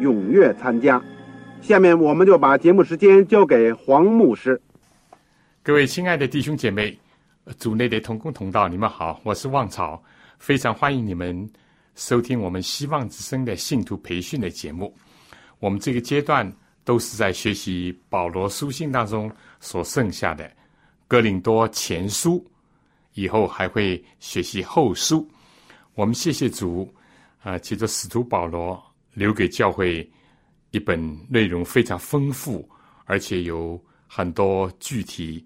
踊跃参加。下面我们就把节目时间交给黄牧师。各位亲爱的弟兄姐妹，组内的同工同道，你们好，我是旺草，非常欢迎你们收听我们希望之声的信徒培训的节目。我们这个阶段都是在学习保罗书信当中所剩下的。哥林多前书，以后还会学习后书。我们谢谢主啊，借着使徒保罗留给教会一本内容非常丰富，而且有很多具体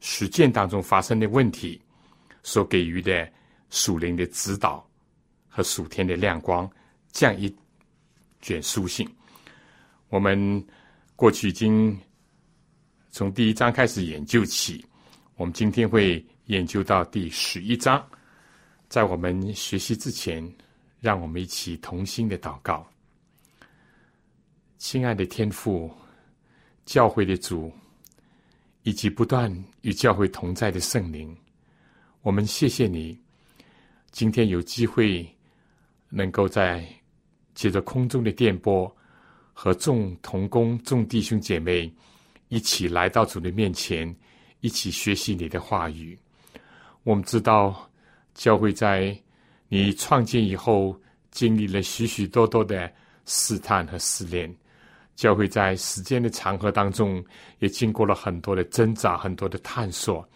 实践当中发生的问题所给予的属灵的指导和属天的亮光，这样一卷书信。我们过去已经从第一章开始研究起。我们今天会研究到第十一章，在我们学习之前，让我们一起同心的祷告。亲爱的天父，教会的主，以及不断与教会同在的圣灵，我们谢谢你，今天有机会能够在借着空中的电波和众同工、众弟兄姐妹一起来到主的面前。一起学习你的话语。我们知道，教会在你创建以后，经历了许许多多的试探和试炼。教会在时间的长河当中，也经过了很多的挣扎，很多的探索。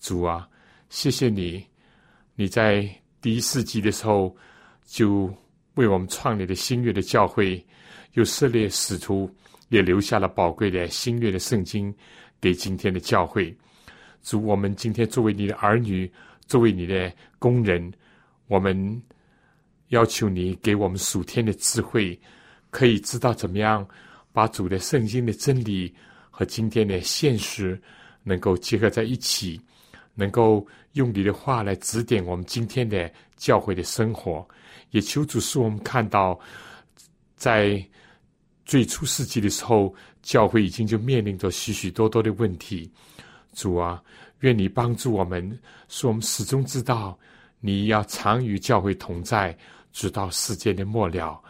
主啊，谢谢你！你在第一世纪的时候，就为我们创立了新约的教会，又设立使徒，也留下了宝贵的新约的圣经。给今天的教会，主，我们今天作为你的儿女，作为你的工人，我们要求你给我们属天的智慧，可以知道怎么样把主的圣经的真理和今天的现实能够结合在一起，能够用你的话来指点我们今天的教会的生活。也求主使我们看到，在最初世纪的时候。教会已经就面临着许许多多的问题，主啊，愿你帮助我们，使我们始终知道你要常与教会同在，直到世界的末了。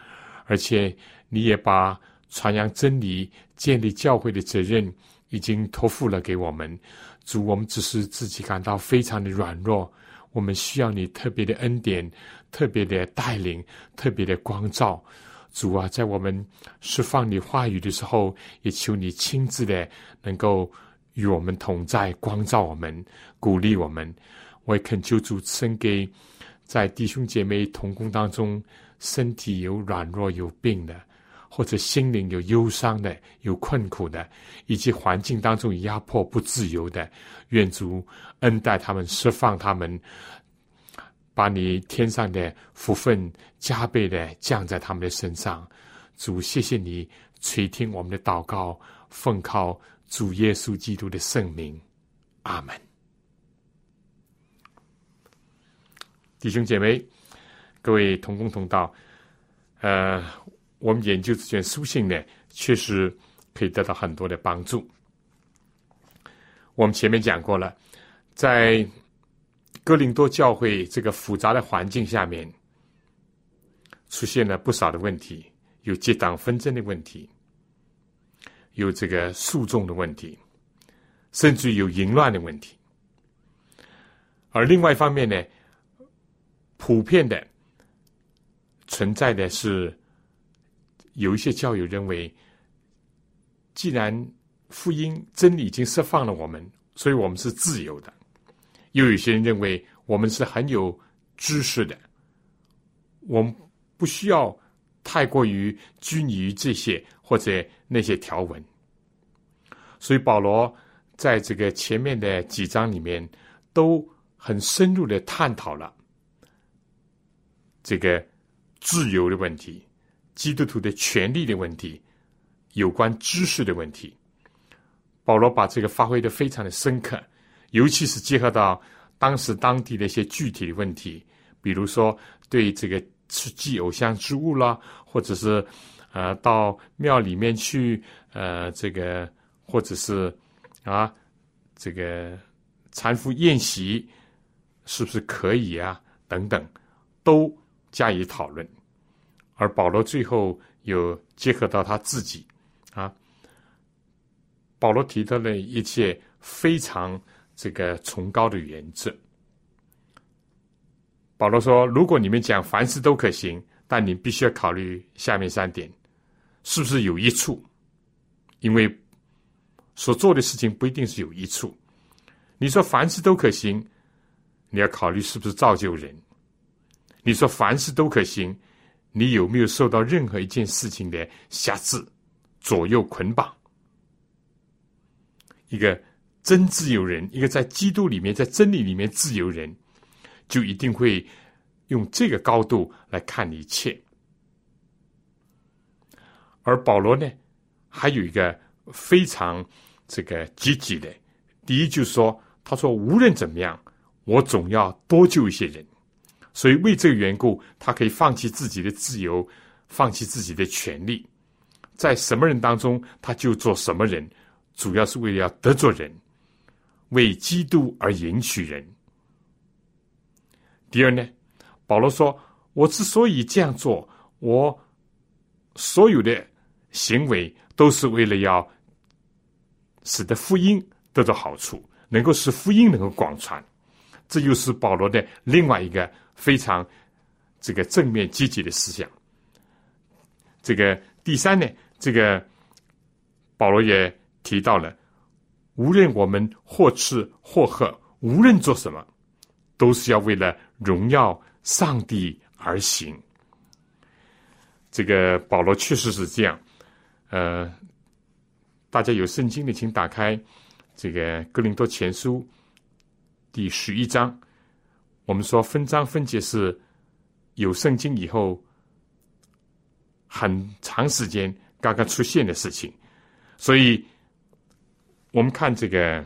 而且你也把传扬真理、建立教会的责任已经托付了给我们。主，我们只是自己感到非常的软弱，我们需要你特别的恩典、特别的带领、特别的光照。主啊，在我们释放你话语的时候，也求你亲自的能够与我们同在，光照我们，鼓励我们。我也恳求主赐给在弟兄姐妹同工当中，身体有软弱、有病的，或者心灵有忧伤的、有困苦的，以及环境当中压迫不自由的，愿主恩待他们，释放他们。把你天上的福分加倍的降在他们的身上，主，谢谢你垂听我们的祷告，奉靠主耶稣基督的圣名，阿门。弟兄姐妹，各位同工同道，呃，我们研究这卷书信呢，确实可以得到很多的帮助。我们前面讲过了，在。哥林多教会这个复杂的环境下面，出现了不少的问题，有结党纷争的问题，有这个诉讼的问题，甚至有淫乱的问题。而另外一方面呢，普遍的存在的是有一些教友认为，既然福音真理已经释放了我们，所以我们是自由的；又有些人认为我们是很有知识的，我们不需要太过于拘泥于这些或者那些条文。所以保罗在这个前面的几章里面都很深入的探讨了这个自由的问题。基督徒的权利的问题，有关知识的问题，保罗把这个发挥的非常的深刻，尤其是结合到当时当地的一些具体的问题，比如说对这个吃祭偶像之物啦，或者是呃到庙里面去呃这个，或者是啊这个搀扶宴席是不是可以啊等等，都加以讨论。而保罗最后又结合到他自己，啊，保罗提到了一切非常这个崇高的原则。保罗说：“如果你们讲凡事都可行，但你必须要考虑下面三点，是不是有益处？因为所做的事情不一定是有益处。你说凡事都可行，你要考虑是不是造就人。你说凡事都可行。”你有没有受到任何一件事情的辖制、左右、捆绑？一个真自由人，一个在基督里面、在真理里面自由人，就一定会用这个高度来看一切。而保罗呢，还有一个非常这个积极的，第一就是说，他说无论怎么样，我总要多救一些人。所以，为这个缘故，他可以放弃自己的自由，放弃自己的权利，在什么人当中，他就做什么人，主要是为了要得罪人，为基督而迎娶人。第二呢，保罗说：“我之所以这样做，我所有的行为都是为了要使得福音得到好处，能够使福音能够广传。”这又是保罗的另外一个。非常这个正面积极的思想。这个第三呢，这个保罗也提到了，无论我们或吃或喝，无论做什么，都是要为了荣耀上帝而行。这个保罗确实是这样。呃，大家有圣经的，请打开这个哥林多前书第十一章。我们说分章分节是有圣经以后很长时间刚刚出现的事情，所以我们看这个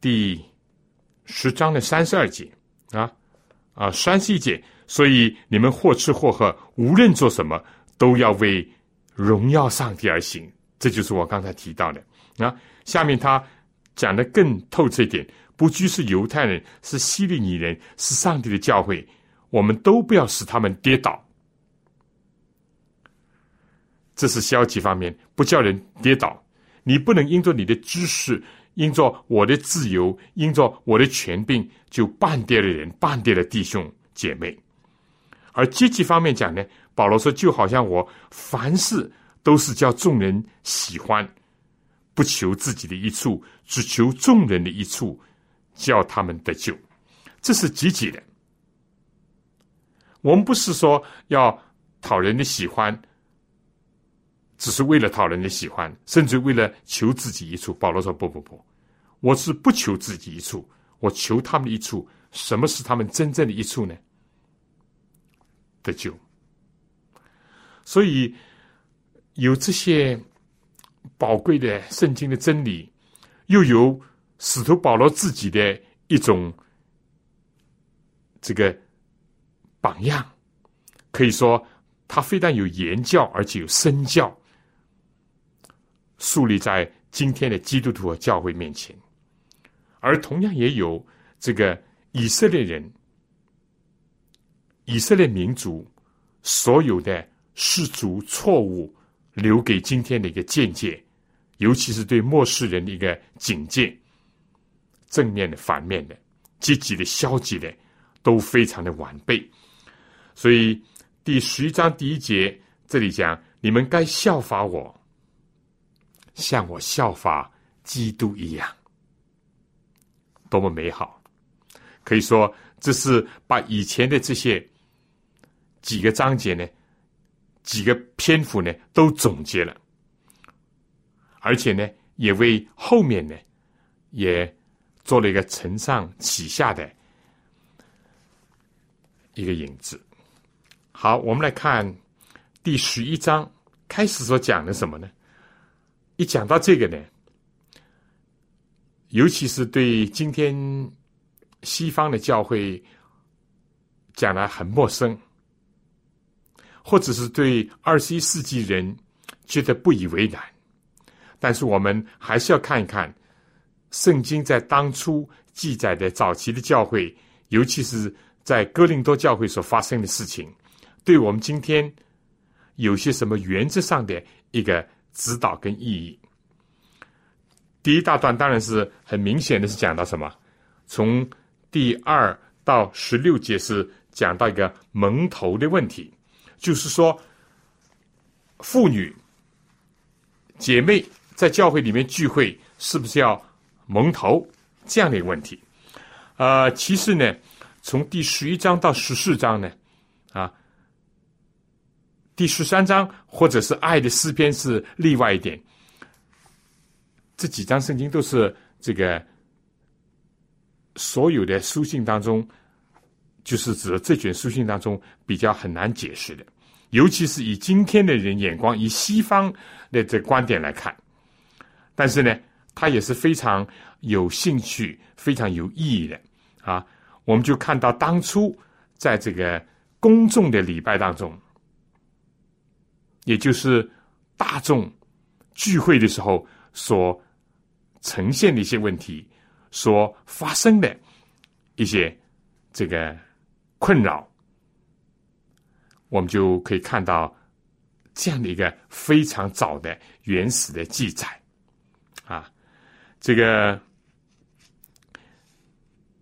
第十章的三十二节啊啊三十一节，所以你们或吃或喝，无论做什么，都要为荣耀上帝而行。这就是我刚才提到的啊。下面他讲的更透彻一点。不拘是犹太人，是希利尼人，是上帝的教会，我们都不要使他们跌倒。这是消极方面，不叫人跌倒。你不能因着你的知识，因着我的自由，因着我的权柄，就半跌了人，半跌了弟兄姐妹。而积极方面讲呢，保罗说，就好像我凡事都是叫众人喜欢，不求自己的一处，只求众人的一处。叫他们得救，这是积极的。我们不是说要讨人的喜欢，只是为了讨人的喜欢，甚至为了求自己一处。保罗说：“不不不，我是不求自己一处，我求他们一处。什么是他们真正的一处呢？得救。所以有这些宝贵的圣经的真理，又有。”使徒保罗自己的一种这个榜样，可以说他非但有言教，而且有身教，树立在今天的基督徒和教会面前。而同样也有这个以色列人、以色列民族所有的失足错误，留给今天的一个见解，尤其是对末世人的一个警戒。正面的、反面的、积极的、消极的，都非常的完备。所以第十一章第一节这里讲，你们该效法我，像我效法基督一样，多么美好！可以说，这是把以前的这些几个章节呢，几个篇幅呢，都总结了，而且呢，也为后面呢，也做了一个承上启下的一个影子。好，我们来看。第十一章开始所讲的什么呢？一讲到这个呢，尤其是对今天西方的教会讲来很陌生，或者是对二十一世纪人觉得不以为然。但是我们还是要看一看圣经在当初记载的早期的教会，尤其是在哥林多教会所发生的事情，对我们今天。有些什么原则上的一个指导跟意义？第一大段当然是很明显的是讲到什么？从第二到十六节是讲到一个蒙头的问题，就是说妇女姐妹在教会里面聚会是不是要蒙头这样的一个问题？呃，其实呢，从第十一章到十四章呢，啊。第十三章或者是爱的诗篇是例外一点，这几章圣经都是这个所有的书信当中，就是指这卷书信当中比较很难解释的，尤其是以今天的人眼光，以西方的这观点来看，但是呢，它也是非常有兴趣、非常有意义的啊！我们就看到当初在这个公众的礼拜当中。也就是大众聚会的时候所呈现的一些问题，所发生的一些这个困扰，我们就可以看到这样的一个非常早的原始的记载啊。这个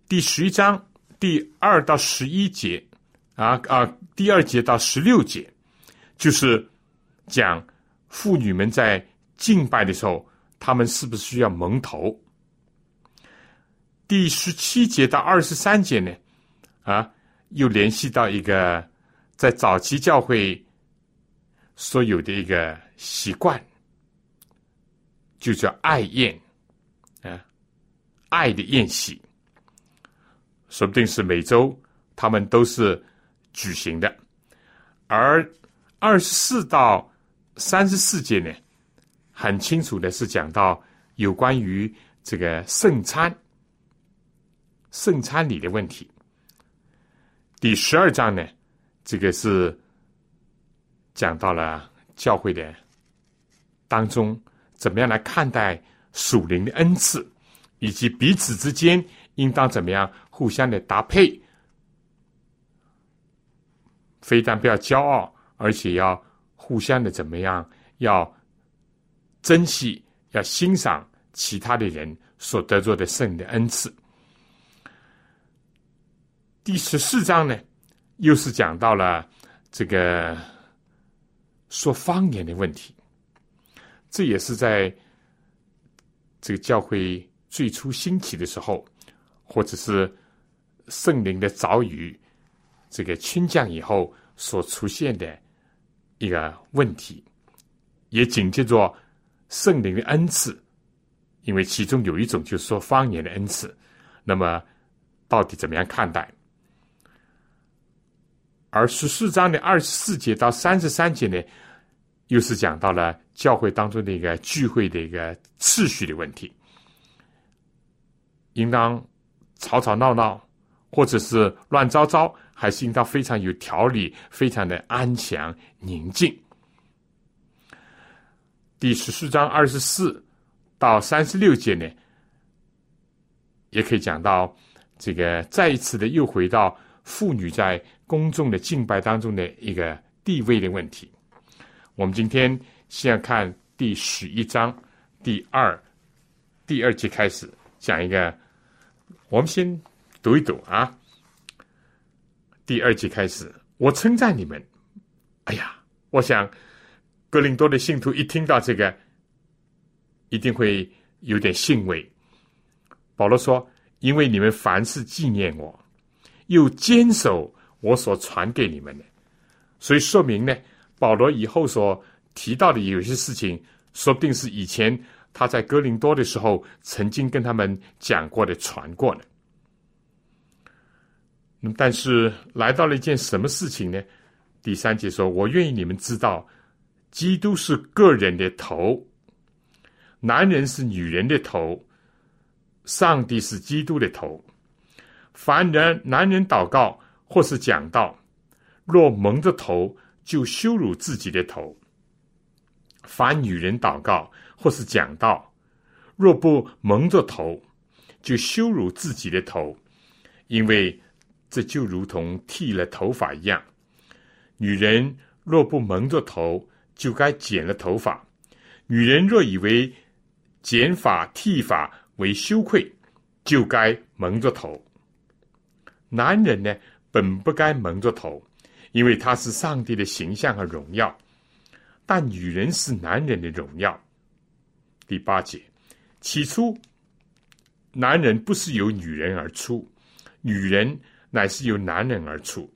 第十一章第二到十一节啊啊，第二节到十六节就是。讲妇女们在敬拜的时候，她们是不是需要蒙头？第十七节到二十三节呢？啊，又联系到一个在早期教会所有的一个习惯，就叫爱宴爱的宴席，说不定是每周他们都是举行的，而二十四到。三十四节呢，很清楚的是讲到有关于这个圣餐、圣餐礼的问题。第十二章呢，这个是讲到了教会的当中怎么样来看待属灵的恩赐，以及彼此之间应当怎么样互相的搭配，非但不要骄傲，而且要。互相的怎么样？要珍惜，要欣赏其他的人所得着的圣的恩赐。第十四章呢，又是讲到了这个说方言的问题。这也是在这个教会最初兴起的时候，或者是圣灵的早语这个倾降以后所出现的。一个问题，也紧接着圣灵的恩赐，因为其中有一种就是说方言的恩赐，那么到底怎么样看待？而十四章的二十四节到三十三节呢，又是讲到了教会当中的一个聚会的一个次序的问题，应当吵吵闹闹，或者是乱糟糟。还是应当非常有条理，非常的安详宁静。第十四章二十四到三十六节呢，也可以讲到这个再一次的又回到妇女在公众的敬拜当中的一个地位的问题。我们今天先要看第十一章第二第二节开始讲一个，我们先读一读啊。第二节开始，我称赞你们。哎呀，我想，格林多的信徒一听到这个，一定会有点欣慰。保罗说：“因为你们凡事纪念我，又坚守我所传给你们的，所以说明呢，保罗以后所提到的有些事情，说不定是以前他在哥林多的时候曾经跟他们讲过的、传过的。那么，但是来到了一件什么事情呢？第三节说：‘我愿意你们知道，基督是个人的头，男人是女人的头。’”上帝是基督的头，凡人男人祷告或是讲道，若蒙着头，就羞辱自己的头；凡女人祷告或是讲道，若不蒙着头，就羞辱自己的头，因为这就如同剃了头发一样。女人若不蒙着头，就该剪了头发；女人若以为剪发剃发，为羞愧，就该蒙着头。男人呢，本不该蒙着头，因为他是上帝的形象和荣耀。但女人是男人的荣耀。第八节，起初，男人不是由女人而出，女人乃是由男人而出，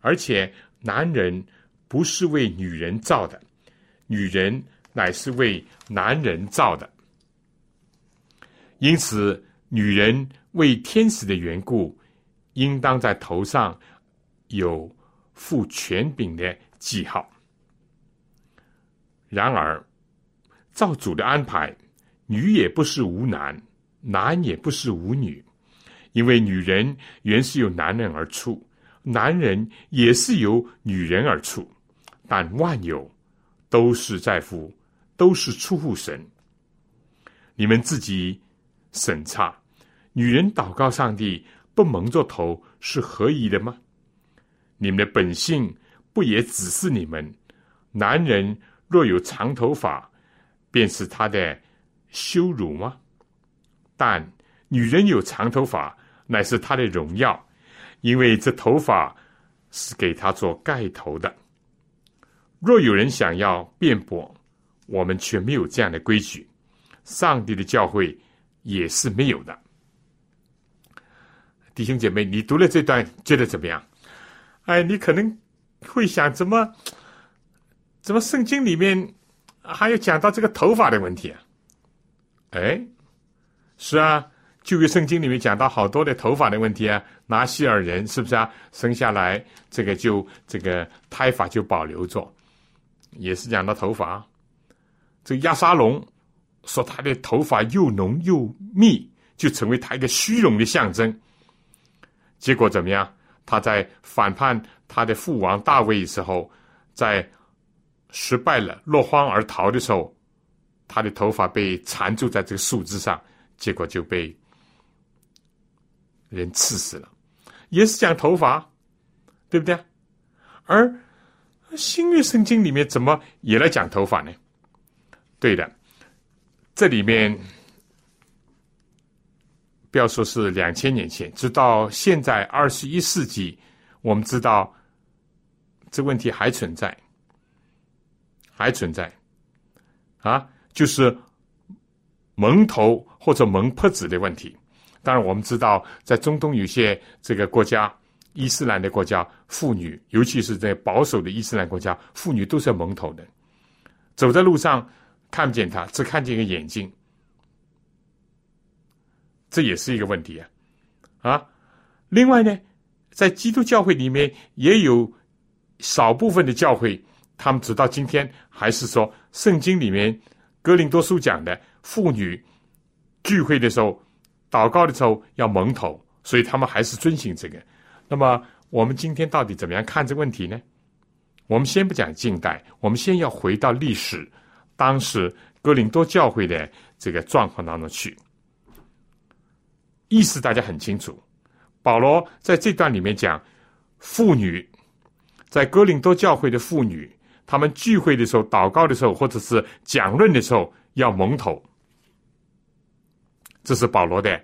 而且男人不是为女人造的，女人乃是为男人造的。因此，女人为天使的缘故，应当在头上有负权柄的记号。然而，照主的安排，女也不是无男，男也不是无女，因为女人原是由男人而出，男人也是由女人而出，但万有都是在乎，都是出乎神。你们自己。审查，女人祷告上帝不蒙着头是合宜的吗？你们的本性不也只是你们，男人若有长头发，便是他的羞辱吗？但女人有长头发，乃是她的荣耀，因为这头发是给她做盖头的。若有人想要辩驳，我们却没有这样的规矩。上帝的教会。也是没有的，弟兄姐妹，你读了这段觉得怎么样？哎，你可能会想，怎么怎么圣经里面还有讲到这个头发的问题啊？哎，是啊，旧约圣经里面讲到好多的头发的问题啊。拿西尔人是不是啊？生下来这个就这个胎发就保留着，也是讲到头发。这个亚沙龙。说他的头发又浓又密，就成为他一个虚荣的象征。结果怎么样？他在反叛他的父王大卫的时候，在失败了、落荒而逃的时候，他的头发被缠住在这个树枝上，结果就被人刺死了。也是讲头发，对不对？而新约圣经里面怎么也来讲头发呢？对的。这里面不要说是两千年前，直到现在二十一世纪，我们知道这问题还存在，还存在啊，就是蒙头或者蒙破子的问题。当然，我们知道在中东有些这个国家，伊斯兰的国家，妇女，尤其是在保守的伊斯兰国家，妇女都是要蒙头的，走在路上。看不见他，只看见一个眼睛，这也是一个问题啊！啊，另外呢，在基督教会里面也有少部分的教会，他们直到今天还是说，圣经里面哥林多书讲的妇女聚会的时候、祷告的时候要蒙头，所以他们还是遵循这个。那么，我们今天到底怎么样看这个问题呢？我们先不讲近代，我们先要回到历史。当时哥林多教会的这个状况当中去，意思大家很清楚。保罗在这段里面讲，妇女在哥林多教会的妇女，他们聚会的时候、祷告的时候，或者是讲论的时候，要蒙头。这是保罗的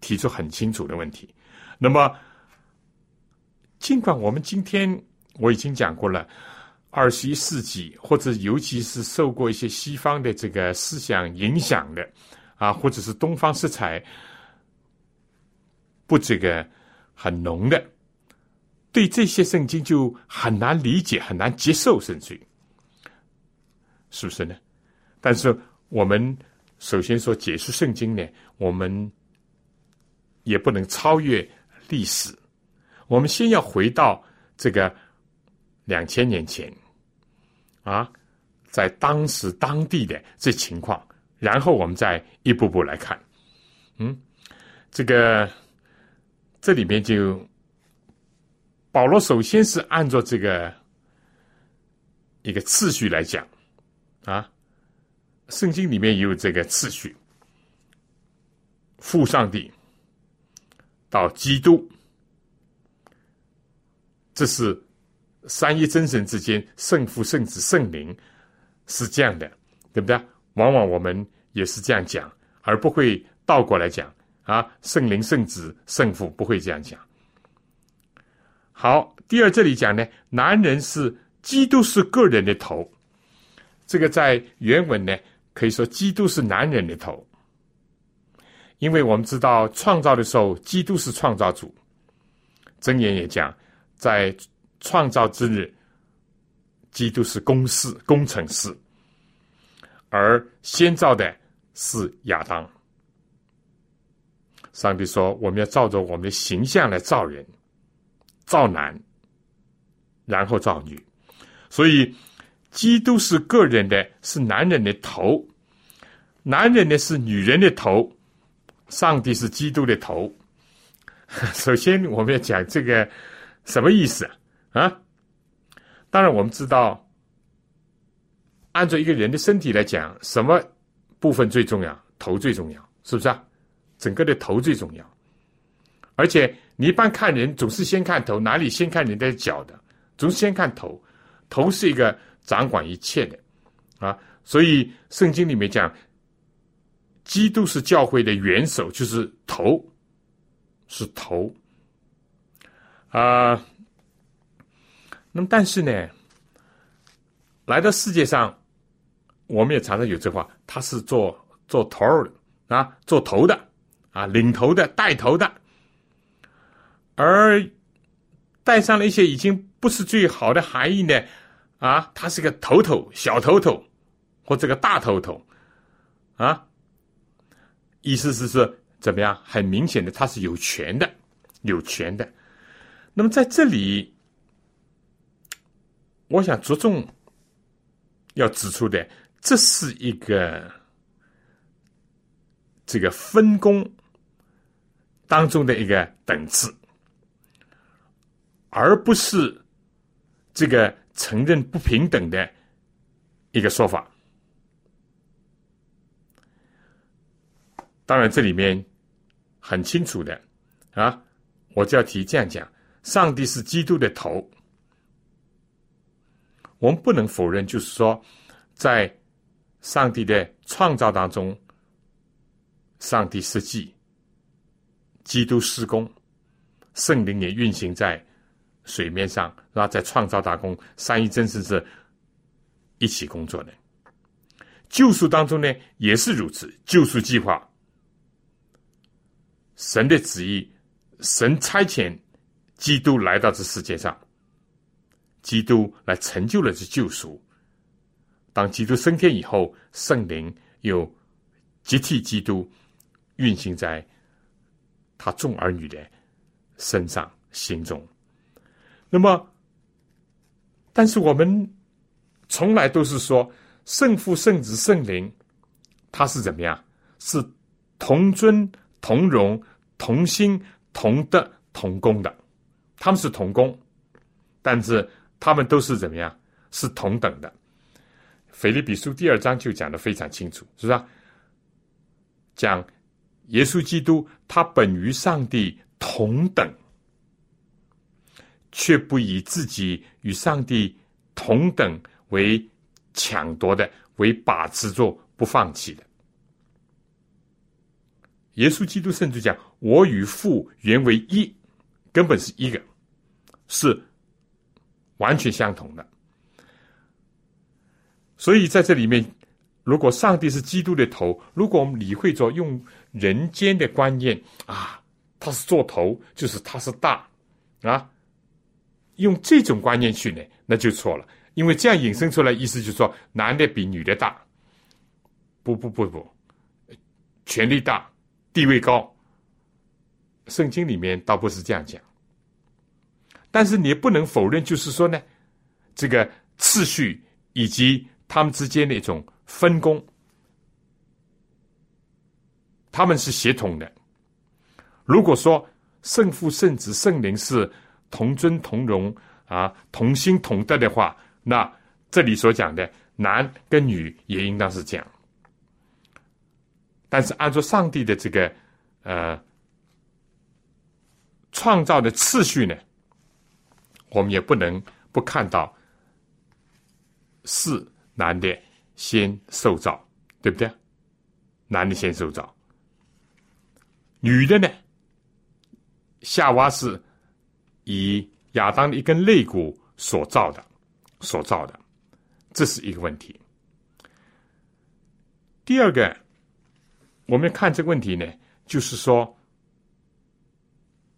提出很清楚的问题。那么，尽管我们今天我已经讲过了。二十一世纪，或者尤其是受过一些西方的这个思想影响的啊，或者是东方色彩不这个很浓的，对这些圣经就很难理解、很难接受，甚至是不是呢？但是我们首先说解释圣经呢，我们也不能超越历史，我们先要回到这个。两千年前，啊，在当时当地的这情况，然后我们再一步步来看，嗯，这个这里面就保罗首先是按照这个一个次序来讲，啊，圣经里面也有这个次序，父上帝到基督，这是。三一真神之间，圣父、圣子、圣灵是这样的，对不对？往往我们也是这样讲，而不会倒过来讲啊。圣灵、圣子、圣父不会这样讲。好，第二这里讲呢，男人是基督是个人的头，这个在原文呢可以说基督是男人的头，因为我们知道创造的时候，基督是创造主。箴言也讲在。创造之日，基督是公事工程师，而先造的是亚当。上帝说：“我们要照着我们的形象来造人，造男，然后造女。”所以，基督是个人的，是男人的头；男人的是女人的头。上帝是基督的头。首先，我们要讲这个什么意思啊？啊，当然我们知道，按照一个人的身体来讲，什么部分最重要？头最重要，是不是啊？整个的头最重要。而且你一般看人，总是先看头，哪里先看人的脚的？总是先看头，头是一个掌管一切的啊。所以圣经里面讲，基督是教会的元首，就是头，是头啊。那么，但是呢，来到世界上，我们也常常有这话，他是做做头的啊，做头的啊，领头的、带头的，而带上了一些已经不是最好的含义呢啊，他是个头头、小头头或这个大头头啊，意思是说怎么样？很明显的，他是有权的，有权的。那么在这里。我想着重要指出的，这是一个这个分工当中的一个等次，而不是这个承认不平等的一个说法。当然，这里面很清楚的啊，我就要提这样讲：上帝是基督的头。我们不能否认，就是说，在上帝的创造当中，上帝设计、基督施工、圣灵也运行在水面上，然后在创造当中，三一真神是一起工作的。救赎当中呢，也是如此。救赎计划，神的旨意，神差遣基督来到这世界上。基督来成就了这救赎。当基督升天以后，圣灵又接替基督运行在他众儿女的身上、心中。那么，但是我们从来都是说，圣父、圣子、圣灵，他是怎么样？是同尊、同荣、同心、同德、同工的。他们是同工，但是。他们都是怎么样？是同等的。腓立比书第二章就讲的非常清楚，是不是？讲耶稣基督，他本与上帝同等，却不以自己与上帝同等为抢夺的，为把持住不放弃的。耶稣基督甚至讲：“我与父原为一，根本是一个，是。”完全相同的，所以在这里面，如果上帝是基督的头，如果我们理会着用人间的观念啊，他是做头，就是他是大啊，用这种观念去呢，那就错了。因为这样引申出来意思就是说，男的比女的大。不不不不，权力大，地位高。圣经里面倒不是这样讲，但是你不能否认，就是说呢，这个次序以及他们之间的一种分工，他们是协同的。如果说圣父、圣子、圣灵是同尊同荣啊，同心同德的话，那这里所讲的男跟女也应当是这样。但是按照上帝的这个呃创造的次序呢，我们也不能不看到是男的先受造，对不对？男的先受造，女的呢？夏娃是以亚当的一根肋骨所造的，所造的，这是一个问题。第二个。我们看这个问题呢，就是说，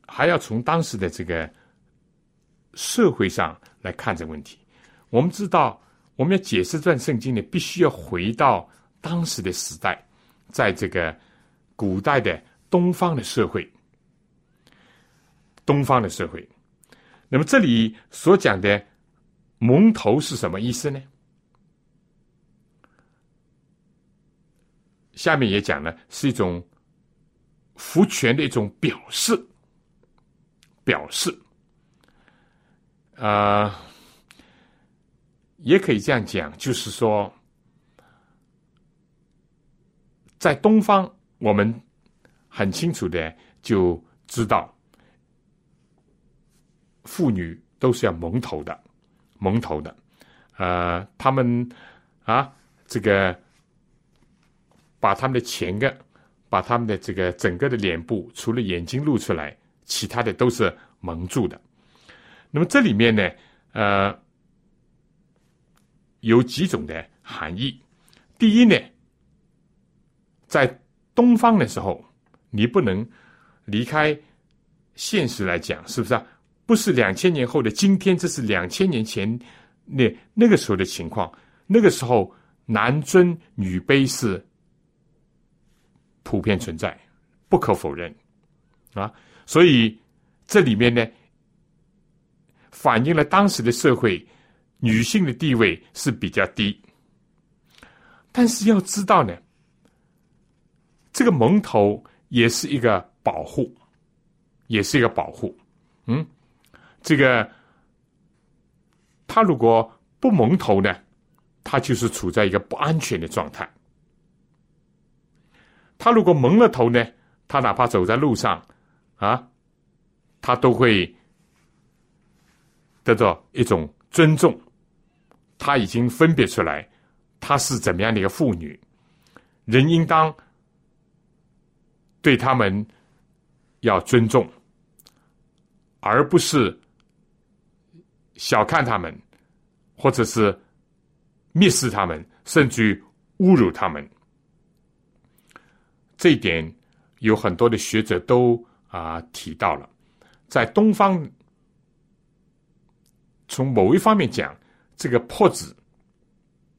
还要从当时的这个社会上来看这个问题。我们知道，我们要解释这段圣经呢，必须要回到当时的时代，在这个古代的东方的社会，东方的社会。那么这里所讲的蒙头是什么意思呢？下面也讲了，是一种福权的一种表示，表示，啊，也可以这样讲，就是说，在东方，我们很清楚的就知道，妇女都是要蒙头的，蒙头的，呃，他们啊，这个。把他们的前个，把他们的这个整个的脸部，除了眼睛露出来，其他的都是蒙住的。那么这里面呢，呃，有几种的含义。第一呢，在东方的时候，你不能离开现实来讲，是不是啊？不是两千年后的今天，这是两千年前那那个时候的情况。那个时候，男尊女卑是。普遍存在，不可否认，啊，所以这里面呢，反映了当时的社会女性的地位是比较低。但是要知道呢，这个蒙头也是一个保护，也是一个保护。嗯，这个他如果不蒙头呢，他就是处在一个不安全的状态。他如果蒙了头呢？他哪怕走在路上，啊，他都会得到一种尊重。他已经分别出来，他是怎么样的一个妇女，人应当对他们要尊重，而不是小看他们，或者是蔑视他们，甚至侮辱他们。这一点有很多的学者都啊提到了，在东方，从某一方面讲，这个破子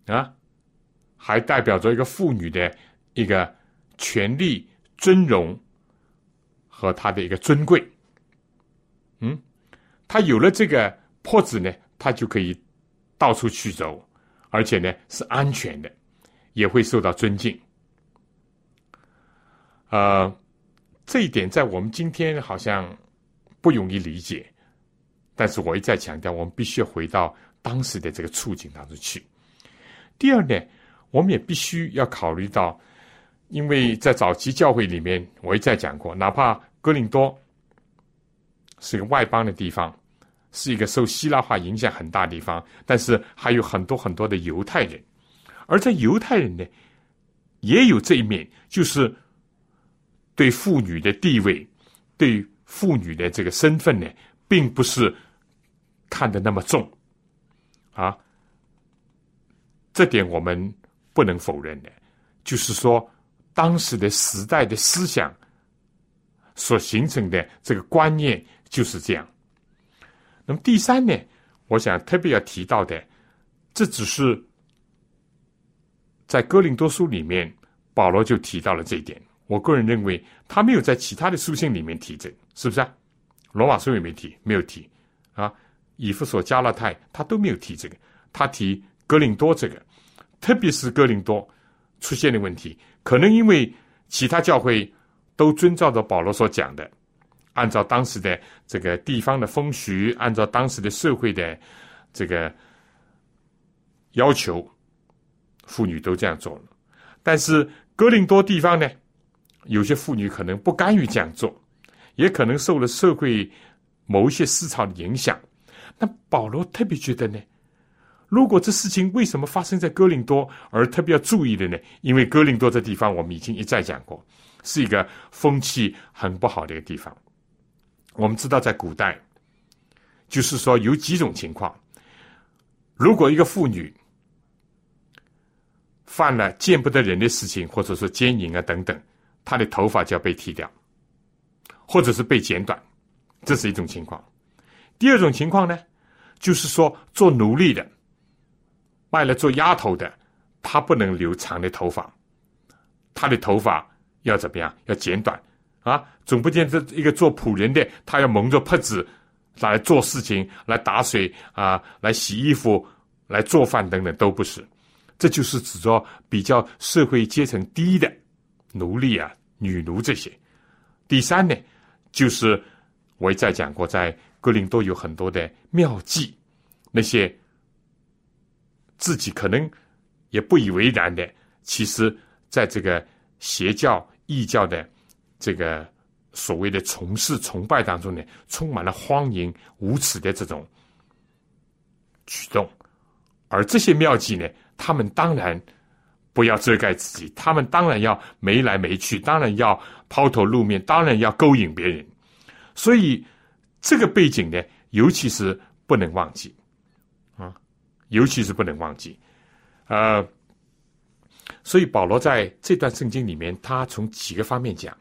啊，还代表着一个妇女的一个权力、尊荣和她的一个尊贵。嗯，她有了这个破子呢，它就可以到处去走，而且呢是安全的，也会受到尊敬。呃，这一点在我们今天好像不容易理解，但是我一再强调，我们必须要回到当时的这个处境当中去。第二呢，我们也必须要考虑到，因为在早期教会里面，我一再讲过，哪怕哥林多是个外邦的地方，是一个受希腊化影响很大的地方，但是还有很多很多的犹太人，而在犹太人呢，也有这一面，就是。对妇女的地位，对妇女的这个身份呢，并不是看得那么重，啊，这点我们不能否认的，就是说当时的时代的思想所形成的这个观念就是这样。那么第三呢，我想特别要提到的，这只是在哥林多书里面，保罗就提到了这一点。我个人认为，他没有在其他的书信里面提这个，是不是啊？罗马书也没提，没有提啊。以弗所、加拉太，他都没有提这个，他提哥林多这个，特别是哥林多出现的问题，可能因为其他教会都遵照着保罗所讲的，按照当时的这个地方的风俗，按照当时的社会的这个要求，妇女都这样做了。但是哥林多地方呢，有些妇女可能不甘于这样做，也可能受了社会某一些思潮的影响。那保罗特别觉得呢，如果这事情为什么发生在哥林多，而特别要注意的呢？因为哥林多这地方我们已经一再讲过，是一个风气很不好的一个地方。我们知道，在古代，就是说有几种情况：如果一个妇女犯了见不得人的事情，或者说奸淫啊等等，她的头发就要被剃掉，或者是被剪短，这是一种情况。第二种情况呢？就是说，做奴隶的，卖了做丫头的，她不能留长的头发，她的头发要怎么样？要剪短啊！总不见这一个做仆人的，他要蒙着帕子来做事情，来打水啊，来洗衣服，来做饭等等，都不是。这就是指着比较社会阶层低的奴隶啊、女奴这些。第三呢，就是我也在讲过，在。格林都有很多的妙计，那些自己可能也不以为然的，其实在这个邪教、异教的这个所谓的从事崇拜当中呢，充满了荒淫无耻的这种举动。而这些妙计呢，他们当然不要遮盖自己，他们当然要没来没去，当然要抛头露面，当然要勾引别人，所以。这个背景呢，尤其是不能忘记，啊，尤其是不能忘记，呃，所以保罗在这段圣经里面，他从几个方面讲，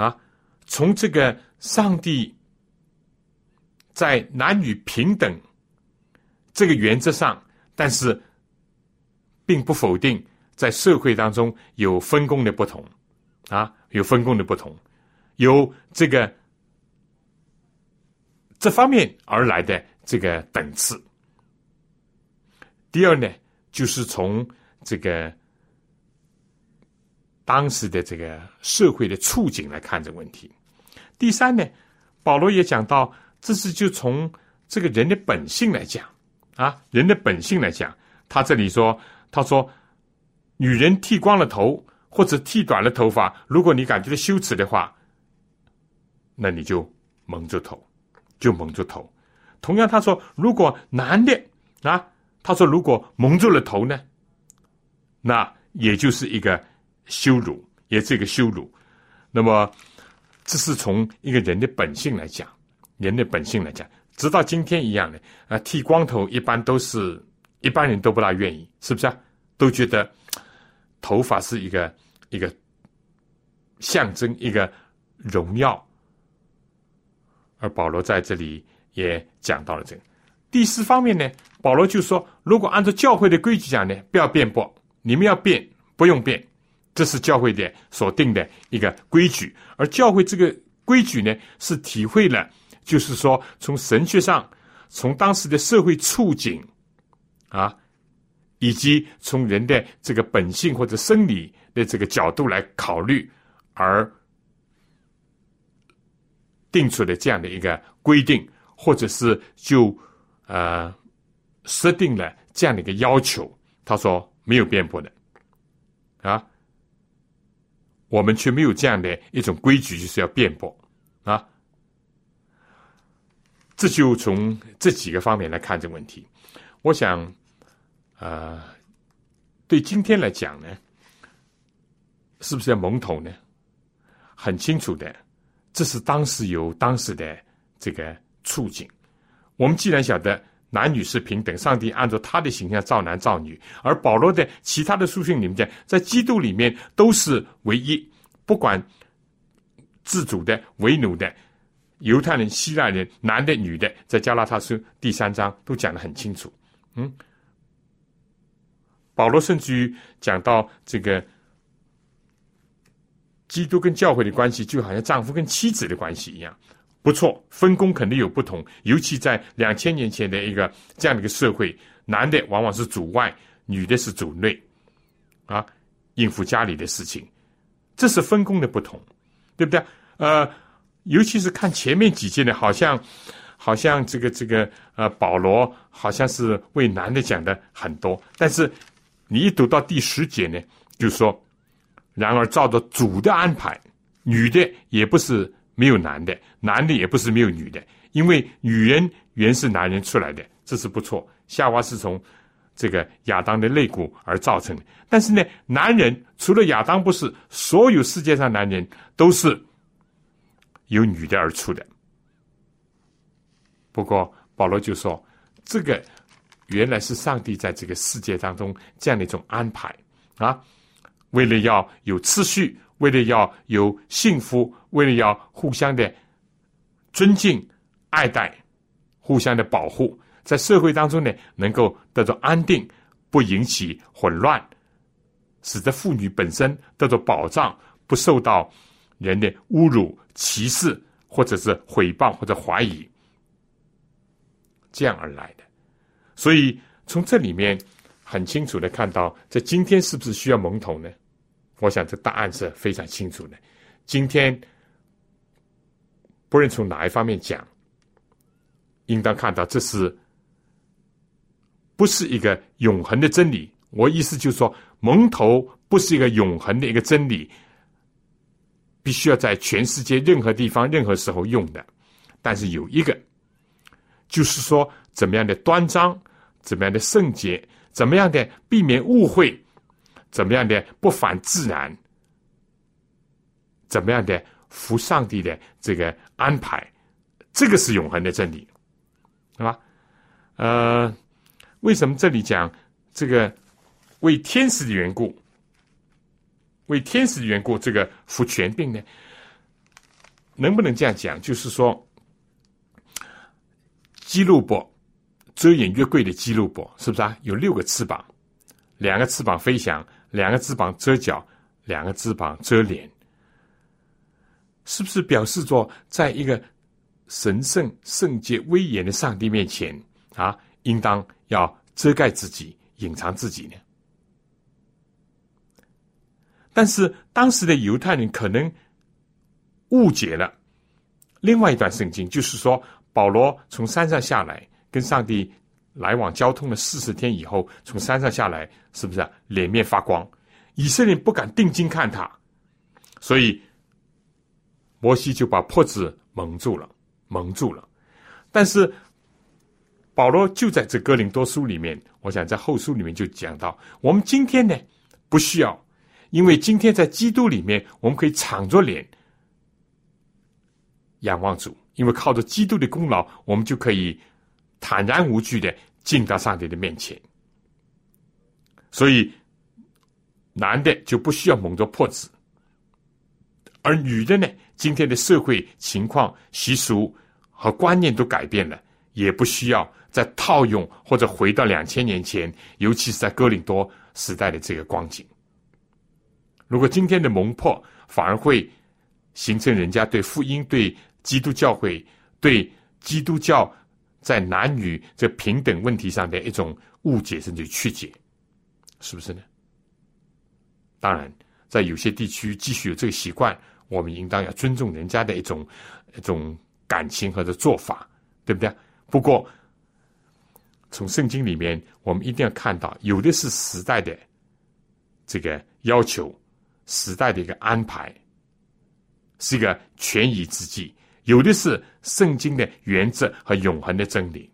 啊，从这个上帝在男女平等这个原则上，但是并不否定在社会当中有分工的不同，啊，有分工的不同，有这个。这方面而来的这个等次。第二呢，就是从这个当时的这个社会的处境来看这个问题。第三呢，保罗也讲到，这是就从这个人的本性来讲啊，人的本性来讲，他这里说，他说，女人剃光了头或者剃短了头发，如果你感觉到羞耻的话，那你就蒙着头。就蒙住头。同样，他说，如果男的啊，他说如果蒙住了头呢，那也就是一个羞辱，也是一个羞辱。那么，这是从一个人的本性来讲，人的本性来讲，直到今天一样的啊，剃光头一般都是一般人都不大愿意，是不是啊？都觉得头发是一个一个象征，一个荣耀。而保罗在这里也讲到了这个第四方面呢，保罗就说：如果按照教会的规矩讲呢，不要辩驳，你们要辩不用辩，这是教会的所定的一个规矩。而教会这个规矩呢，是体会了，就是说从神学上，从当时的社会处境啊，以及从人的这个本性或者生理的这个角度来考虑而。定出的这样的一个规定，或者是就呃设定了这样的一个要求，他说没有辩驳的啊，我们却没有这样的一种规矩，就是要辩驳啊。这就从这几个方面来看这个问题。我想，呃，对今天来讲呢，是不是要蒙头呢？很清楚的。这是当时有当时的这个处境。我们既然晓得男女是平等，上帝按照他的形象造男造女。而保罗的其他的书信里面，在基督里面都是唯一，不管自主的、为奴的、犹太人、希腊人、男的、女的，在加拉太书第三章都讲得很清楚。嗯，保罗甚至于讲到这个。基督跟教会的关系就好像丈夫跟妻子的关系一样，不错，分工肯定有不同。尤其在两千年前的一个这样的一个社会，男的往往是主外，女的是主内，啊，应付家里的事情，这是分工的不同，对不对？呃，尤其是看前面几节呢，好像好像这个这个呃，保罗好像是为男的讲的很多，但是你一读到第十节呢，就说。然而，照着主的安排，女的也不是没有男的，男的也不是没有女的，因为女人原是男人出来的，这是不错。夏娃是从这个亚当的肋骨而造成的，但是呢，男人除了亚当不是，所有世界上男人都是由女的而出的。不过保罗就说，这个原来是上帝在这个世界当中这样的一种安排啊。为了要有秩序，为了要有幸福，为了要互相的尊敬、爱戴、互相的保护，在社会当中呢，能够得到安定，不引起混乱，使得妇女本身得到保障，不受到人的侮辱、歧视，或者是诽谤或者怀疑，这样而来的。所以从这里面很清楚的看到，在今天是不是需要蒙头呢？我想这答案是非常清楚的。今天，不论从哪一方面讲，应当看到这是不是一个永恒的真理。我意思就是说，蒙头不是一个永恒的一个真理，必须要在全世界任何地方、任何时候用的。但是有一个，就是说，怎么样的端庄，怎么样的圣洁，怎么样的避免误会。怎么样的不反自然？怎么样的服上帝的这个安排？这个是永恒的真理，是吧？呃，为什么这里讲这个为天使的缘故？为天使的缘故，这个服权柄呢？能不能这样讲？就是说，基路伯遮掩月桂的基路伯，是不是啊？有六个翅膀，两个翅膀飞翔。两个翅膀遮脚，两个翅膀遮脸，是不是表示着在一个神圣、圣洁、威严的上帝面前啊，应当要遮盖自己、隐藏自己呢？但是当时的犹太人可能误解了另外一段圣经，就是说保罗从山上下来，跟上帝。来往交通了四十天以后，从山上下来，是不是脸面发光？以色列不敢定睛看他，所以摩西就把破子蒙住了，蒙住了。但是保罗就在这哥林多书里面，我想在后书里面就讲到，我们今天呢不需要，因为今天在基督里面，我们可以敞着脸仰望主，因为靠着基督的功劳，我们就可以。坦然无惧的进到上帝的面前，所以男的就不需要蒙着破纸，而女的呢，今天的社会情况、习俗和观念都改变了，也不需要再套用或者回到两千年前，尤其是在哥林多时代的这个光景。如果今天的蒙破反而会形成人家对福音、对基督教会、对基督教。在男女这平等问题上的一种误解甚至曲解，是不是呢？当然，在有些地区继续有这个习惯，我们应当要尊重人家的一种一种感情和的做法，对不对？不过，从圣经里面，我们一定要看到，有的是时代的这个要求，时代的一个安排，是一个权宜之计。有的是圣经的原则和永恒的真理，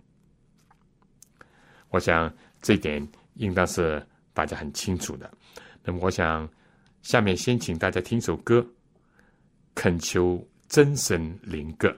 我想这点应当是大家很清楚的。那么，我想下面先请大家听首歌，恳求真神灵格。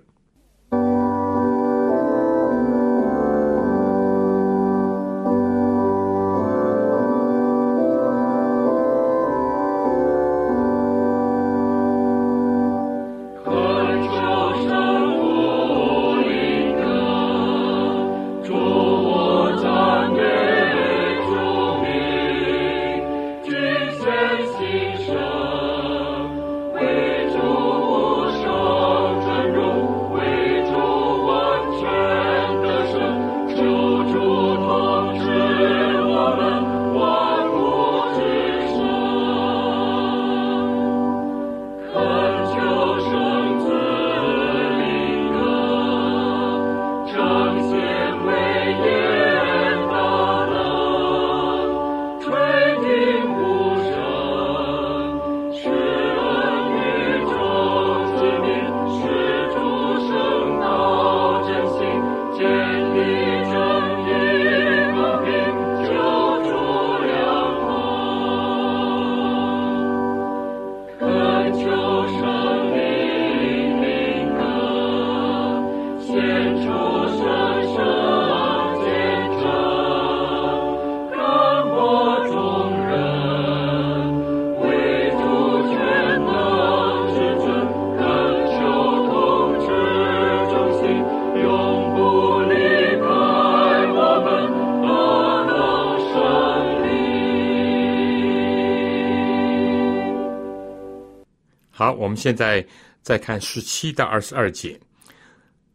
我们现在再看十七到二十二节，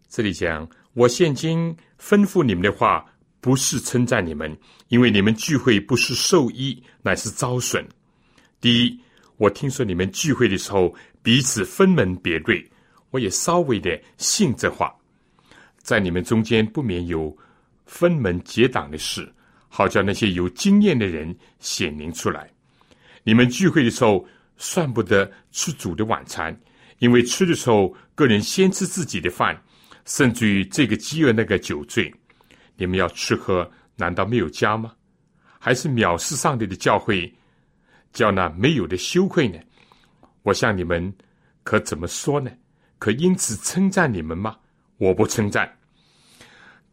这里讲：我现今吩咐你们的话，不是称赞你们，因为你们聚会不是受益，乃是遭损。第一，我听说你们聚会的时候彼此分门别类，我也稍微的信这话，在你们中间不免有分门结党的事，好叫那些有经验的人显明出来。你们聚会的时候。算不得吃主的晚餐，因为吃的时候，个人先吃自己的饭，甚至于这个饥饿那个酒醉。你们要吃喝，难道没有家吗？还是藐视上帝的教诲，叫那没有的羞愧呢？我向你们可怎么说呢？可因此称赞你们吗？我不称赞。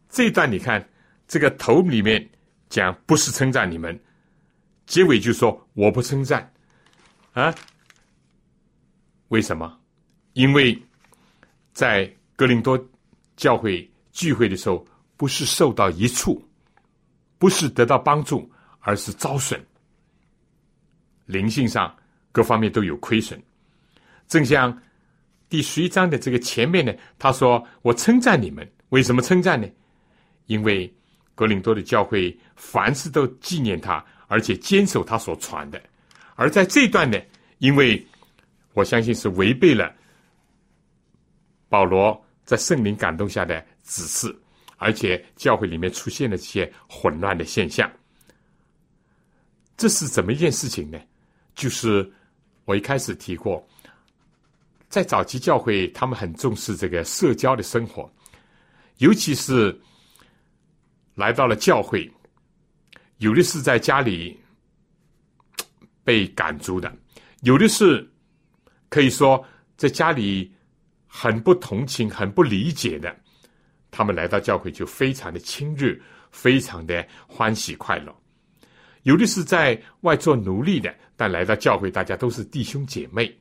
这段你看，这个头里面讲不是称赞你们，结尾就说我不称赞。啊？为什么？因为在格林多教会聚会的时候，不是受到一处，不是得到帮助，而是遭损，灵性上各方面都有亏损。正像第十一章的这个前面呢，他说：“我称赞你们，为什么称赞呢？因为格林多的教会凡事都纪念他，而且坚守他所传的。”而在这段呢，因为我相信是违背了保罗在圣灵感动下的指示，而且教会里面出现了这些混乱的现象。这是怎么一件事情呢？就是我一开始提过，在早期教会，他们很重视这个社交的生活，尤其是来到了教会，有的是在家里。被赶逐的，有的是可以说在家里很不同情、很不理解的，他们来到教会就非常的亲热，非常的欢喜快乐；有的是在外做奴隶的，但来到教会，大家都是弟兄姐妹。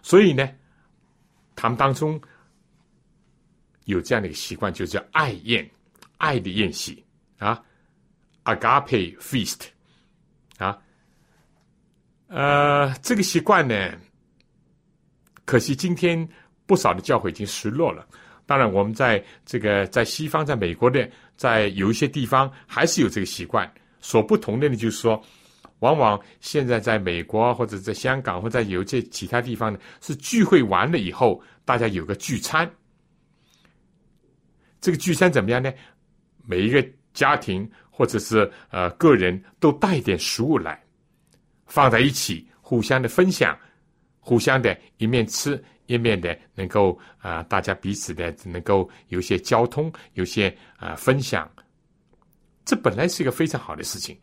所以呢，他们当中有这样的一个习惯，就叫爱宴，爱的宴席啊，agape feast。呃，这个习惯呢，可惜今天不少的教会已经失落了。当然，我们在这个在西方，在美国的，在有一些地方还是有这个习惯。所不同的呢，就是说，往往现在在美国或者在香港或者有些其他地方呢，是聚会完了以后，大家有个聚餐。这个聚餐怎么样呢？每一个家庭或者是呃个人都带点食物来。放在一起，互相的分享，互相的一面吃一面的能够啊，大家彼此的能够有些交通，有些啊分享，这本来是一个非常好的事情。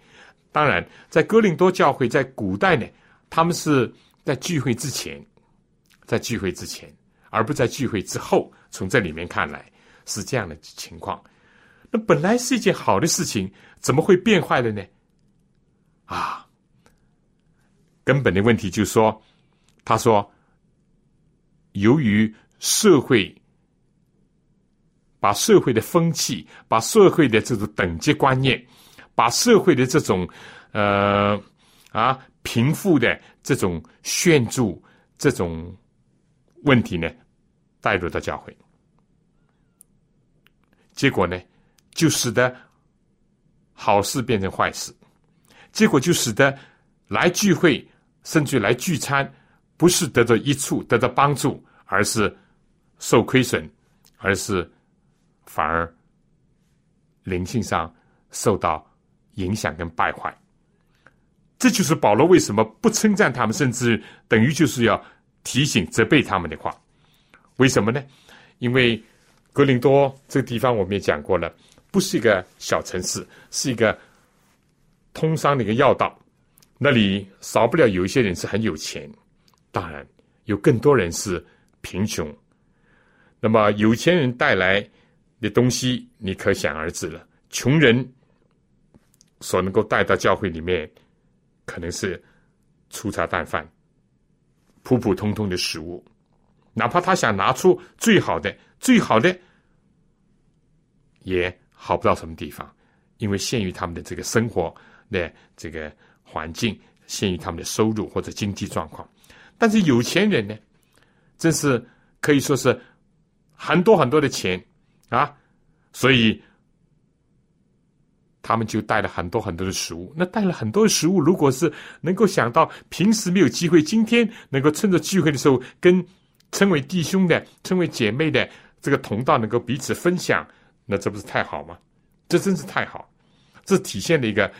当然，在哥林多教会，在古代呢，他们是在聚会之前，在聚会之前，而不在聚会之后。从这里面看来是这样的情况。那本来是一件好的事情，怎么会变坏了呢？啊！根本的问题就是说，他说，由于社会把社会的风气、把社会的这种等级观念、把社会的这种呃啊贫富的这种炫著这种问题呢，带入到教会，结果呢，就使得好事变成坏事，结果就使得来聚会。甚至来聚餐，不是得到益处、得到帮助，而是受亏损，而是反而灵性上受到影响跟败坏。这就是保罗为什么不称赞他们，甚至等于就是要提醒、责备他们的话。为什么呢？因为格林多这个地方我们也讲过了，不是一个小城市，是一个通商的一个要道。那里少不了有一些人是很有钱，当然有更多人是贫穷。那么有钱人带来的东西，你可想而知了。穷人所能够带到教会里面，可能是粗茶淡饭、普普通通的食物。哪怕他想拿出最好的、最好的，也好不到什么地方，因为限于他们的这个生活的这个。环境限于他们的收入或者经济状况，但是有钱人呢，真是可以说是很多很多的钱啊，所以他们就带了很多很多的食物。那带了很多的食物，如果是能够想到平时没有机会，今天能够趁着聚会的时候，跟称为弟兄的、称为姐妹的这个同道能够彼此分享，那这不是太好吗？这真是太好，这体现了一个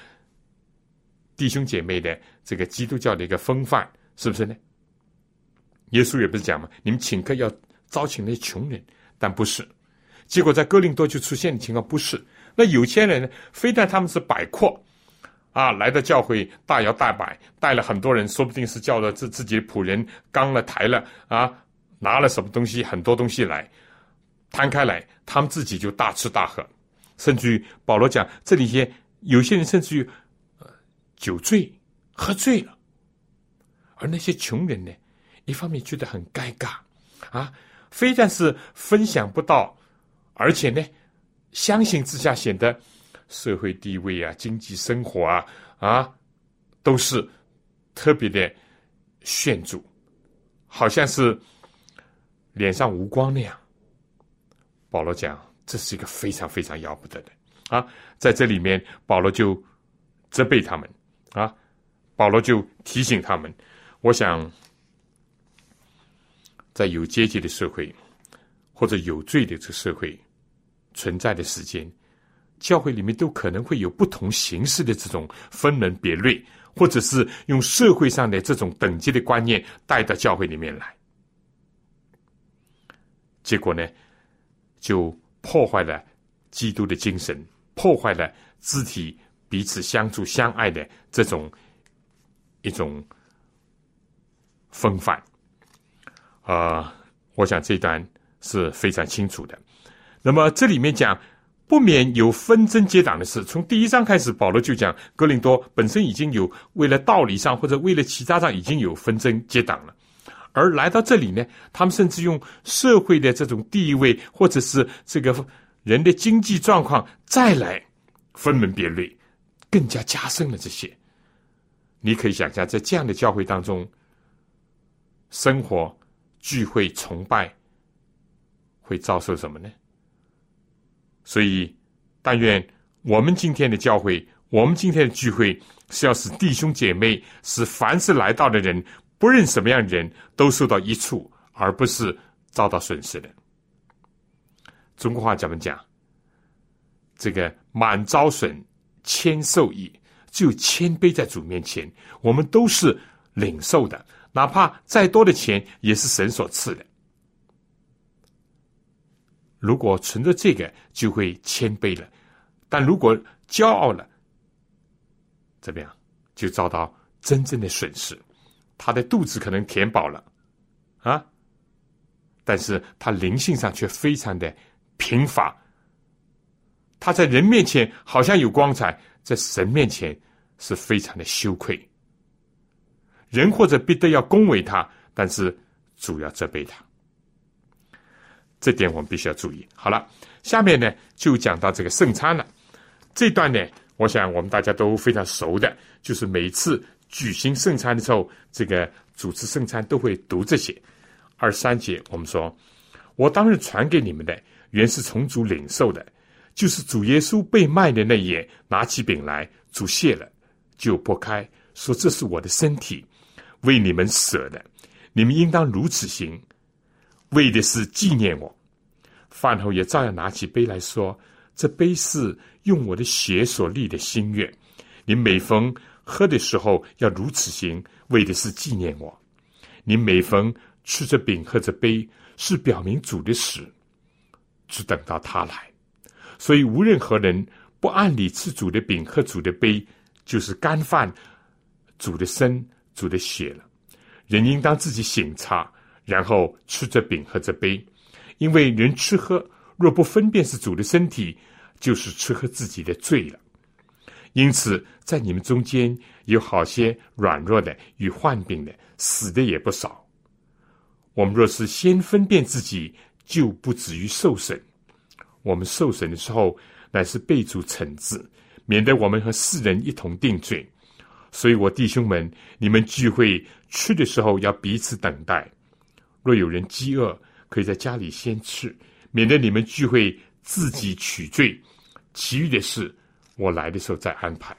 弟兄姐妹的这个基督教的一个风范，是不是呢？耶稣也不是讲嘛，你们请客要招请那些穷人，但不是。结果在哥林多就出现的情况不是。那有钱人呢，非但他们是摆阔啊，来到教会大摇大摆，带了很多人，说不定是叫了自自己的仆人刚了抬了啊，拿了什么东西，很多东西来摊开来，他们自己就大吃大喝，甚至于保罗讲，这里些有些人甚至于酒醉喝醉了，而那些穷人呢？一方面觉得很尴尬，啊，非但是分享不到，而且呢，相形之下显得社会地位啊、经济生活啊啊，都是特别的炫著，好像是脸上无光那样。保罗讲，这是一个非常非常要不得的啊，在这里面，保罗就责备他们啊，保罗就提醒他们，我想。在有阶级的社会，或者有罪的这个社会存在的时间，教会里面都可能会有不同形式的这种分门别类，或者是用社会上的这种等级的观念带到教会里面来，结果呢，就破坏了基督的精神，破坏了肢体彼此相处相爱的这种一种风范。啊，我想这段是非常清楚的。那么这里面讲不免有纷争结党的事。从第一章开始，保罗就讲格林多本身已经有为了道理上或者为了其他上已经有纷争结党了，而来到这里呢，他们甚至用社会的这种地位或者是这个人的经济状况再来分门别类，更加加深了这些。你可以想象，在这样的教会当中生活。聚会崇拜会遭受什么呢？所以，但愿我们今天的教会，我们今天的聚会，是要使弟兄姐妹，使凡是来到的人，不论什么样的人，都受到益处，而不是遭到损失的。中国话怎么讲？这个满招损，谦受益，只有谦卑在主面前，我们都是领受的。哪怕再多的钱，也是神所赐的。如果存着这个，就会谦卑了；但如果骄傲了，怎么样，就遭到真正的损失。他的肚子可能填饱了，啊，但是他灵性上却非常的贫乏。他在人面前好像有光彩，在神面前是非常的羞愧。人或者必得要恭维他，但是主要责备他，这点我们必须要注意。好了，下面呢就讲到这个圣餐了。这段呢，我想我们大家都非常熟的，就是每次举行圣餐的时候，这个主持圣餐都会读这些。二三节我们说，我当日传给你们的，原是从主领受的，就是主耶稣被卖的那夜，拿起饼来，主谢了，就拨开，说这是我的身体。为你们舍的，你们应当如此行，为的是纪念我。饭后也照样拿起杯来说：“这杯是用我的血所立的心愿。你每逢喝的时候要如此行，为的是纪念我。你每逢吃着饼喝着杯，是表明主的死，只等到他来。所以无任何人不按理吃主的饼喝主的杯，就是干饭主的身。”主的血了，人应当自己醒察，然后吃着饼喝着杯，因为人吃喝若不分辨是主的身体，就是吃喝自己的罪了。因此，在你们中间有好些软弱的与患病的，死的也不少。我们若是先分辨自己，就不止于受审。我们受审的时候，乃是被主惩治，免得我们和世人一同定罪。所以我弟兄们，你们聚会吃的时候要彼此等待。若有人饥饿，可以在家里先吃，免得你们聚会自己取罪。其余的事，我来的时候再安排。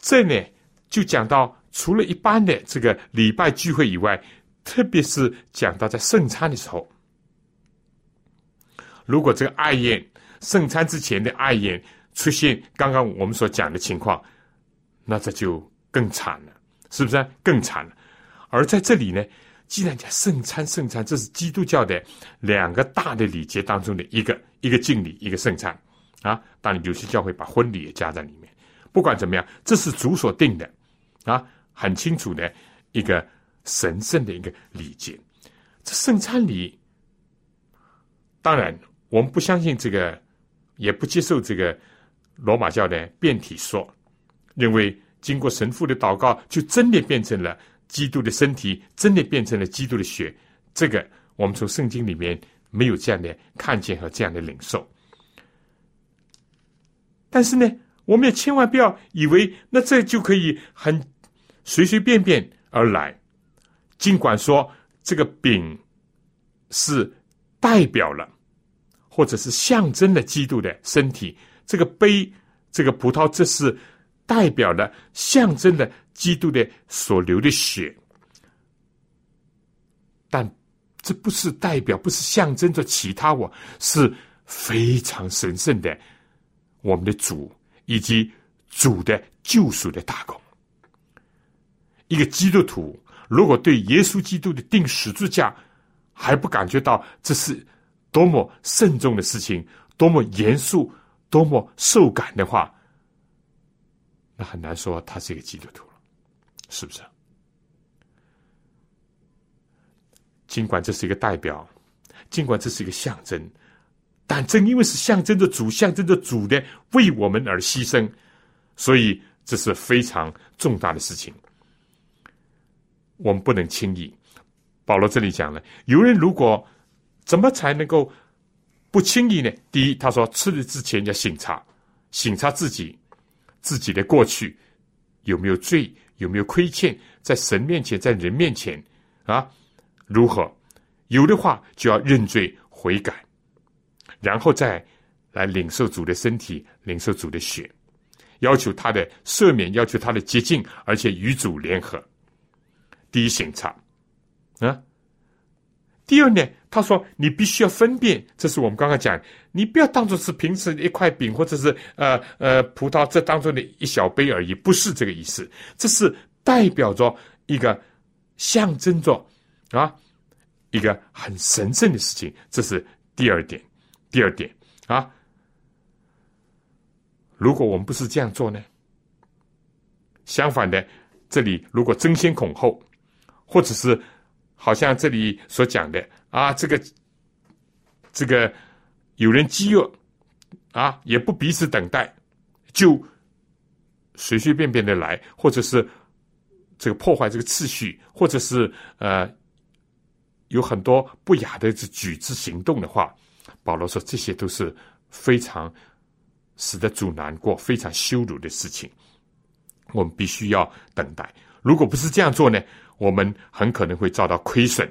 这呢，就讲到除了一般的这个礼拜聚会以外，特别是讲到在圣餐的时候，如果这个爱宴圣餐之前的爱宴出现刚刚我们所讲的情况。那这就更惨了，是不是？更惨了。而在这里呢，既然讲圣餐，圣餐这是基督教的两个大的礼节当中的一个，一个敬礼，一个圣餐啊。当然，有些教会把婚礼也加在里面。不管怎么样，这是主所定的啊，很清楚的一个神圣的一个礼节。这圣餐礼，当然我们不相信这个，也不接受这个罗马教的变体说。认为经过神父的祷告，就真的变成了基督的身体，真的变成了基督的血。这个我们从圣经里面没有这样的看见和这样的领受。但是呢，我们也千万不要以为那这就可以很随随便便而来。尽管说这个饼是代表了，或者是象征了基督的身体，这个杯、这个葡萄，这是。代表了、象征了基督的所流的血，但这不是代表，不是象征着其他，我是非常神圣的，我们的主以及主的救赎的大功。一个基督徒如果对耶稣基督的定十字架还不感觉到这是多么慎重的事情，多么严肃，多么受感的话，那很难说他是一个基督徒了，是不是？尽管这是一个代表，尽管这是一个象征，但正因为是象征着主，象征着主的为我们而牺牲，所以这是非常重大的事情。我们不能轻易。保罗这里讲了，有人如果怎么才能够不轻易呢？第一，他说吃的之前要醒察，醒察自己。自己的过去有没有罪，有没有亏欠，在神面前，在人面前啊？如何有的话，就要认罪悔改，然后再来领受主的身体，领受主的血，要求他的赦免，要求他的洁净，而且与主联合。第一审查啊。第二呢，他说你必须要分辨，这是我们刚刚讲，你不要当做是平时一块饼或者是呃呃葡萄这当中的一小杯而已，不是这个意思，这是代表着一个象征着啊一个很神圣的事情，这是第二点，第二点啊，如果我们不是这样做呢，相反的，这里如果争先恐后，或者是。好像这里所讲的啊，这个这个有人饥饿啊，也不彼此等待，就随随便便的来，或者是这个破坏这个秩序，或者是呃有很多不雅的这举止行动的话，保罗说这些都是非常使得主难过、非常羞辱的事情。我们必须要等待。如果不是这样做呢？我们很可能会遭到亏损，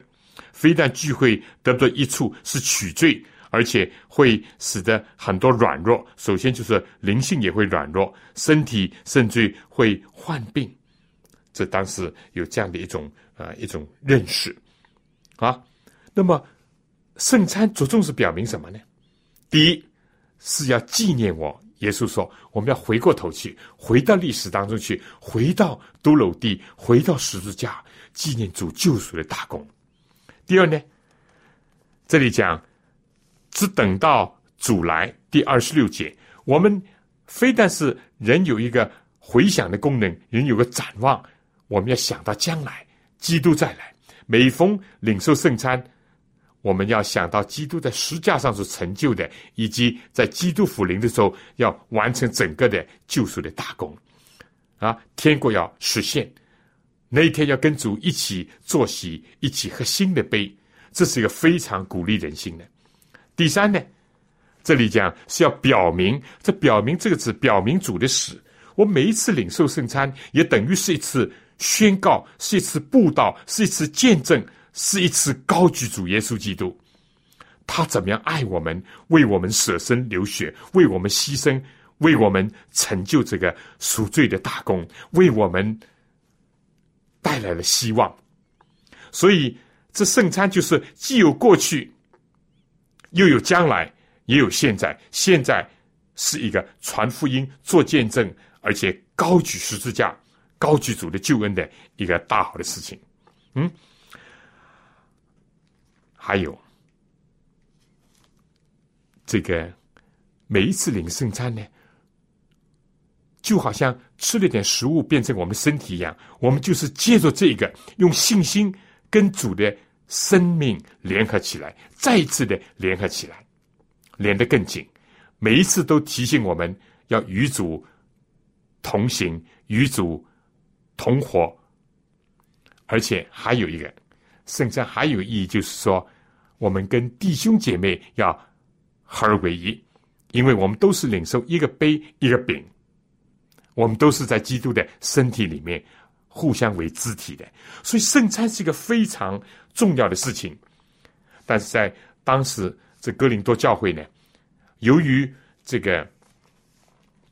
非但聚会得不到益处，是取罪，而且会使得很多软弱。首先就是灵性也会软弱，身体甚至会患病。这当时有这样的一种呃一种认识啊。那么圣餐着重是表明什么呢？第一是要纪念我。耶稣说：“我们要回过头去，回到历史当中去，回到都楼地，回到十字架。”纪念主救赎的大功。第二呢，这里讲只等到主来。第二十六节，我们非但是人有一个回想的功能，人有个展望，我们要想到将来基督再来。每逢领受圣餐，我们要想到基督在十架上所成就的，以及在基督复临的时候要完成整个的救赎的大功。啊，天国要实现。那一天要跟主一起坐席，一起喝新的杯，这是一个非常鼓励人心的。第三呢，这里讲是要表明，这表明这个字表明主的死，我每一次领受圣餐，也等于是一次宣告，是一次布道，是一次见证，是一次高举主耶稣基督。他怎么样爱我们，为我们舍身流血，为我们牺牲，为我们成就这个赎罪的大功，为我们带来了希望。所以，这圣餐就是既有过去，又有将来，也有现在。现在是一个传福音、做见证，而且高举十字架、高举主的救恩的一个大好的事情。嗯，还有。这个每一次领圣餐呢，就好像吃了点食物变成我们身体一样，我们就是借着这个，用信心跟主的生命联合起来，再一次的联合起来，连得更紧。每一次都提醒我们要与主同行，与主同活。而且还有一个圣餐还有意义，就是说我们跟弟兄姐妹要。合而为一，因为我们都是领受一个杯一个饼，我们都是在基督的身体里面互相为肢体的，所以圣餐是一个非常重要的事情。但是在当时这哥林多教会呢，由于这个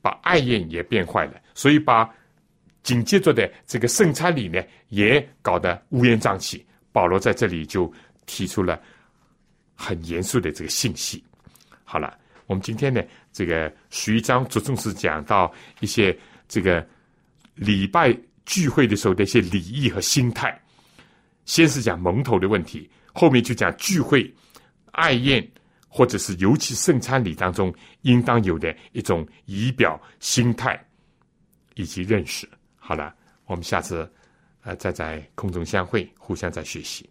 把爱宴也变坏了，所以把紧接着的这个圣餐礼呢也搞得乌烟瘴气。保罗在这里就提出了很严肃的这个信息。好了，我们今天呢，这个十一章着重是讲到一些这个礼拜聚会的时候的一些礼仪和心态。先是讲蒙头的问题，后面就讲聚会、爱宴或者是尤其圣餐礼当中应当有的一种仪表、心态以及认识。好了，我们下次呃再在空中相会，互相再学习。